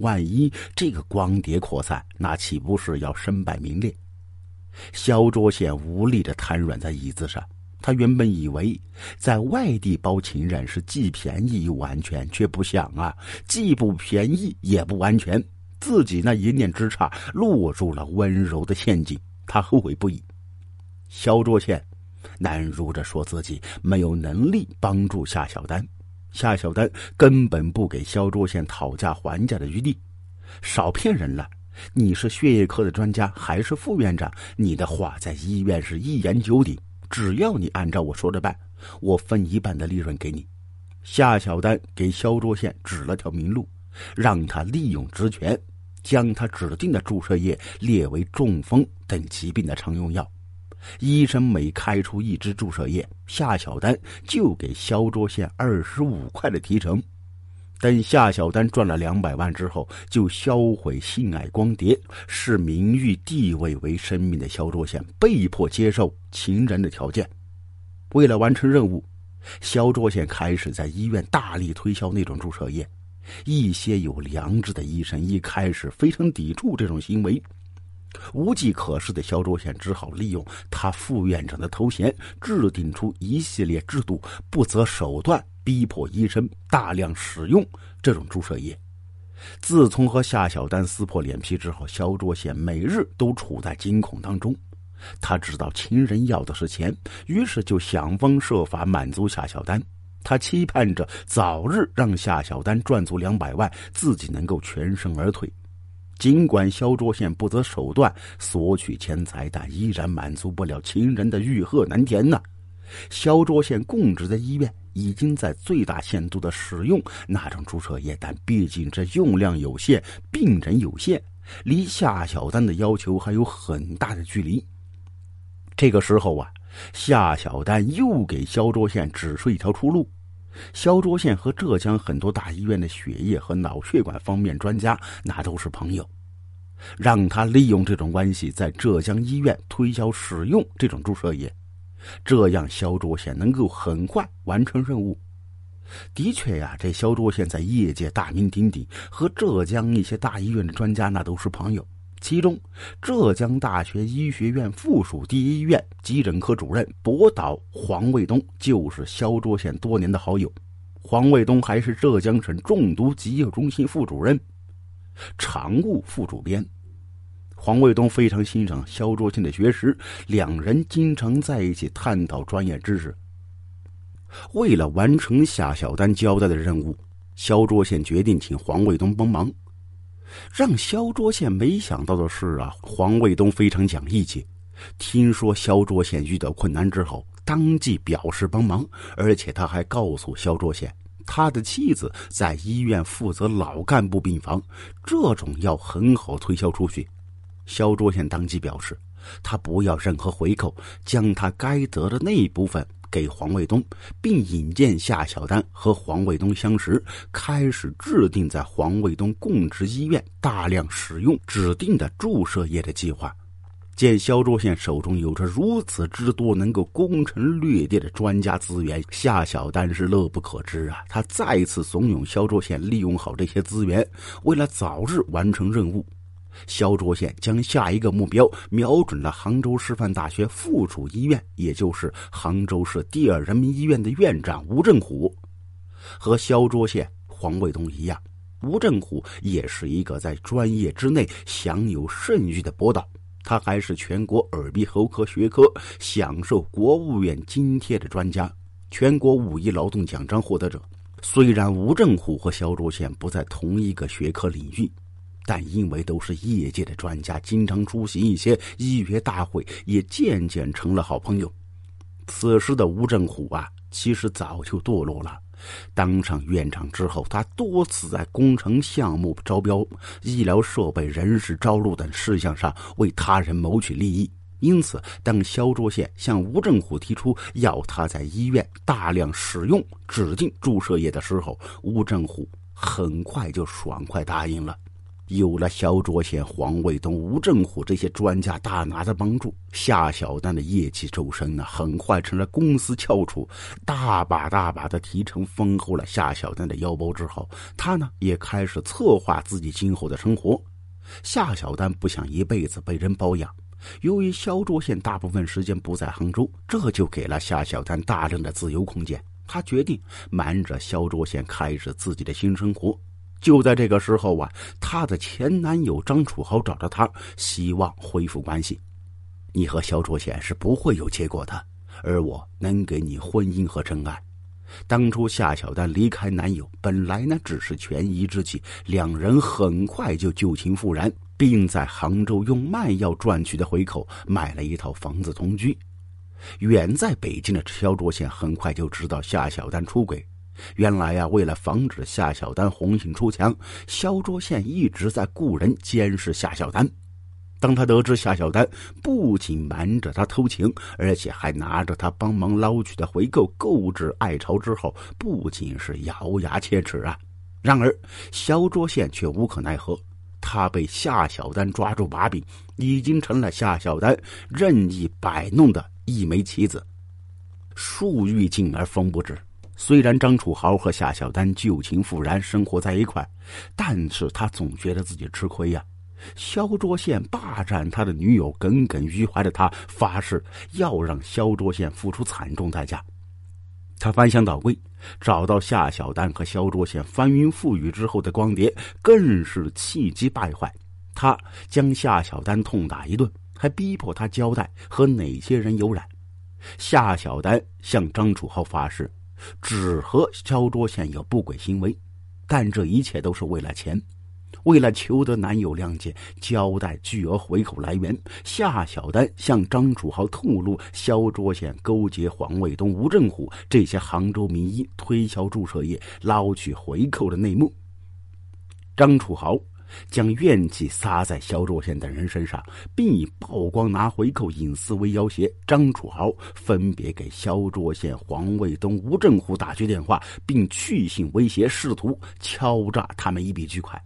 万一这个光碟扩散，那岂不是要身败名裂？肖卓宪无力的瘫软在椅子上。他原本以为在外地包情人是既便宜又安全，却不想啊，既不便宜也不安全。自己那一念之差，落入了温柔的陷阱，他后悔不已。肖卓宪难如着说自己没有能力帮助夏小丹，夏小丹根本不给肖卓宪讨价还价的余地。少骗人了！你是血液科的专家，还是副院长？你的话在医院是一言九鼎。只要你按照我说的办，我分一半的利润给你。夏小丹给肖卓宪指了条明路，让他利用职权，将他指定的注射液列为中风等疾病的常用药。医生每开出一支注射液，夏小丹就给肖卓宪二十五块的提成。等夏小丹赚了两百万之后，就销毁性爱光碟，视名誉地位为生命的肖卓宪被迫接受情人的条件。为了完成任务，肖卓宪开始在医院大力推销那种注射液。一些有良知的医生一开始非常抵触这种行为，无计可施的肖卓贤只好利用他副院长的头衔，制定出一系列制度，不择手段。逼迫医生大量使用这种注射液。自从和夏小丹撕破脸皮之后，肖卓贤每日都处在惊恐当中。他知道情人要的是钱，于是就想方设法满足夏小丹。他期盼着早日让夏小丹赚足两百万，自己能够全身而退。尽管肖卓宪不择手段索取钱财，但依然满足不了情人的欲壑难填呐。肖卓宪供职的医院。已经在最大限度的使用那种注射液，但毕竟这用量有限，病人有限，离夏小丹的要求还有很大的距离。这个时候啊，夏小丹又给肖卓宪指出一条出路。肖卓宪和浙江很多大医院的血液和脑血管方面专家那都是朋友，让他利用这种关系在浙江医院推销使用这种注射液。这样，肖卓宪能够很快完成任务。的确呀，这肖卓宪在业界大名鼎鼎，和浙江一些大医院的专家那都是朋友。其中，浙江大学医学院附属第一医院急诊科主任博导黄卫东就是肖卓宪多年的好友。黄卫东还是浙江省中毒急救中心副主任、常务副主编。黄卫东非常欣赏肖卓宪的学识，两人经常在一起探讨专业知识。为了完成夏小丹交代的任务，肖卓宪决定请黄卫东帮忙。让肖卓宪没想到的是啊，黄卫东非常讲义气，听说肖卓宪遇到困难之后，当即表示帮忙，而且他还告诉肖卓宪，他的妻子在医院负责老干部病房，这种药很好推销出去。肖卓宪当即表示，他不要任何回扣，将他该得的那一部分给黄卫东，并引荐夏小丹和黄卫东相识，开始制定在黄卫东供职医院大量使用指定的注射液的计划。见肖卓宪手中有着如此之多能够攻城略地的专家资源，夏小丹是乐不可支啊！他再次怂恿肖卓宪利用好这些资源，为了早日完成任务。肖卓宪将下一个目标瞄准了杭州师范大学附属医院，也就是杭州市第二人民医院的院长吴振虎。和肖卓宪、黄卫东一样，吴振虎也是一个在专业之内享有盛誉的博导，他还是全国耳鼻喉科学科享受国务院津贴的专家，全国五一劳动奖章获得者。虽然吴振虎和肖卓宪不在同一个学科领域。但因为都是业界的专家，经常出席一些医学大会，也渐渐成了好朋友。此时的吴振虎啊，其实早就堕落了。当上院长之后，他多次在工程项目招标、医疗设备、人事招录等事项上为他人谋取利益。因此，当肖卓宪向吴振虎提出要他在医院大量使用指定注射液的时候，吴振虎很快就爽快答应了。有了萧卓贤、黄卫东、吴振虎这些专家大拿的帮助，夏小丹的业绩骤升呢，很快成了公司翘楚，大把大把的提成丰厚了夏小丹的腰包。之后，他呢也开始策划自己今后的生活。夏小丹不想一辈子被人包养，由于萧卓贤大部分时间不在杭州，这就给了夏小丹大量的自由空间。他决定瞒着萧卓贤开始自己的新生活。就在这个时候啊，她的前男友张楚豪找到她，希望恢复关系。你和肖卓宪是不会有结果的，而我能给你婚姻和真爱。当初夏小丹离开男友，本来呢只是权宜之计，两人很快就旧情复燃，并在杭州用卖药赚取的回扣买了一套房子同居。远在北京的肖卓宪很快就知道夏小丹出轨。原来呀，为了防止夏小丹红杏出墙，萧卓宪一直在雇人监视夏小丹。当他得知夏小丹不仅瞒着他偷情，而且还拿着他帮忙捞取的回扣购置爱巢之后，不仅是咬牙切齿啊。然而，萧卓宪却无可奈何，他被夏小丹抓住把柄，已经成了夏小丹任意摆弄的一枚棋子，树欲静而风不止。虽然张楚豪和夏小丹旧情复燃，生活在一块，但是他总觉得自己吃亏呀。肖卓宪霸占他的女友，耿耿于怀的他发誓要让肖卓宪付出惨重代价。他翻箱倒柜，找到夏小丹和肖卓宪翻云覆雨之后的光碟，更是气急败坏。他将夏小丹痛打一顿，还逼迫他交代和哪些人有染。夏小丹向张楚豪发誓。只和萧卓宪有不轨行为，但这一切都是为了钱。为了求得男友谅解，交代巨额回扣来源，夏小丹向张楚豪透露萧卓宪勾结黄卫东、吴振虎这些杭州名医推销注射液、捞取回扣的内幕。张楚豪。将怨气撒在肖卓宪等人身上，并以曝光拿回扣隐私为要挟。张楚豪分别给肖卓宪、黄卫东、吴振虎打去电话，并去信威胁，试图敲诈他们一笔巨款。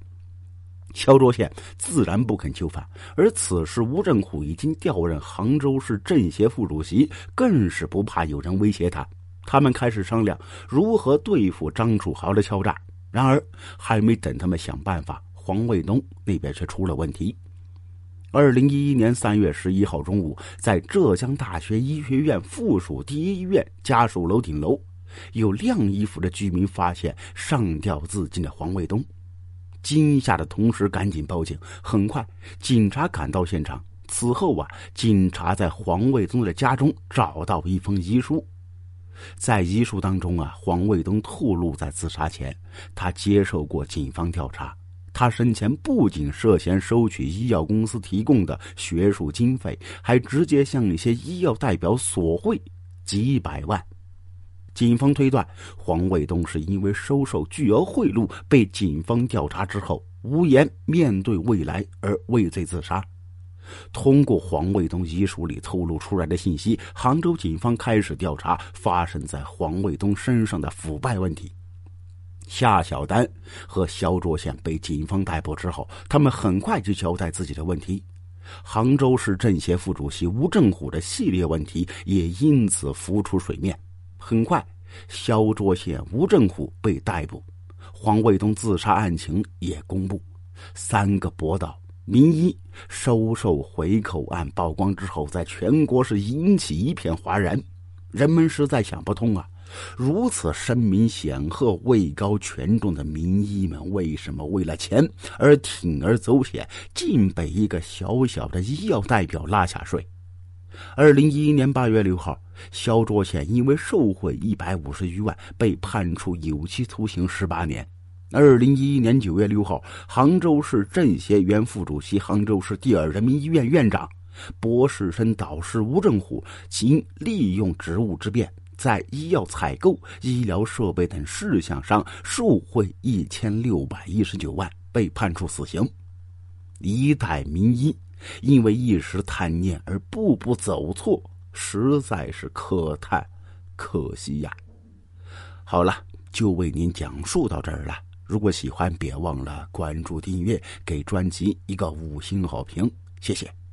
肖卓宪自然不肯就范，而此时吴振虎已经调任杭州市政协副主席，更是不怕有人威胁他。他们开始商量如何对付张楚豪的敲诈。然而，还没等他们想办法。黄卫东那边却出了问题。二零一一年三月十一号中午，在浙江大学医学院附属第一医院家属楼顶楼，有晾衣服的居民发现上吊自尽的黄卫东，惊吓的同时赶紧报警。很快，警察赶到现场。此后啊，警察在黄卫东的家中找到一封遗书，在遗书当中啊，黄卫东透露，在自杀前，他接受过警方调查。他生前不仅涉嫌收取医药公司提供的学术经费，还直接向一些医药代表索贿几百万。警方推断，黄卫东是因为收受巨额贿赂，被警方调查之后无颜面对未来而畏罪自杀。通过黄卫东遗书里透露出来的信息，杭州警方开始调查发生在黄卫东身上的腐败问题。夏小丹和肖卓宪被警方逮捕之后，他们很快就交代自己的问题。杭州市政协副主席吴正虎的系列问题也因此浮出水面。很快，肖卓宪、吴正虎被逮捕，黄卫东自杀案情也公布。三个博导、名医收受回扣案曝光之后，在全国是引起一片哗然。人们实在想不通啊。如此声名显赫、位高权重的名医们，为什么为了钱而铤而走险，竟被一个小小的医药代表拉下水？二零一一年八月六号，肖卓显因为受贿一百五十余万，被判处有期徒刑十八年。二零一一年九月六号，杭州市政协原副主席、杭州市第二人民医院院长、博士生导师吴正虎，经利用职务之便。在医药采购、医疗设备等事项上受贿一千六百一十九万，被判处死刑。一代名医因为一时贪念而步步走错，实在是可叹可惜呀。好了，就为您讲述到这儿了。如果喜欢，别忘了关注、订阅，给专辑一个五星好评，谢谢。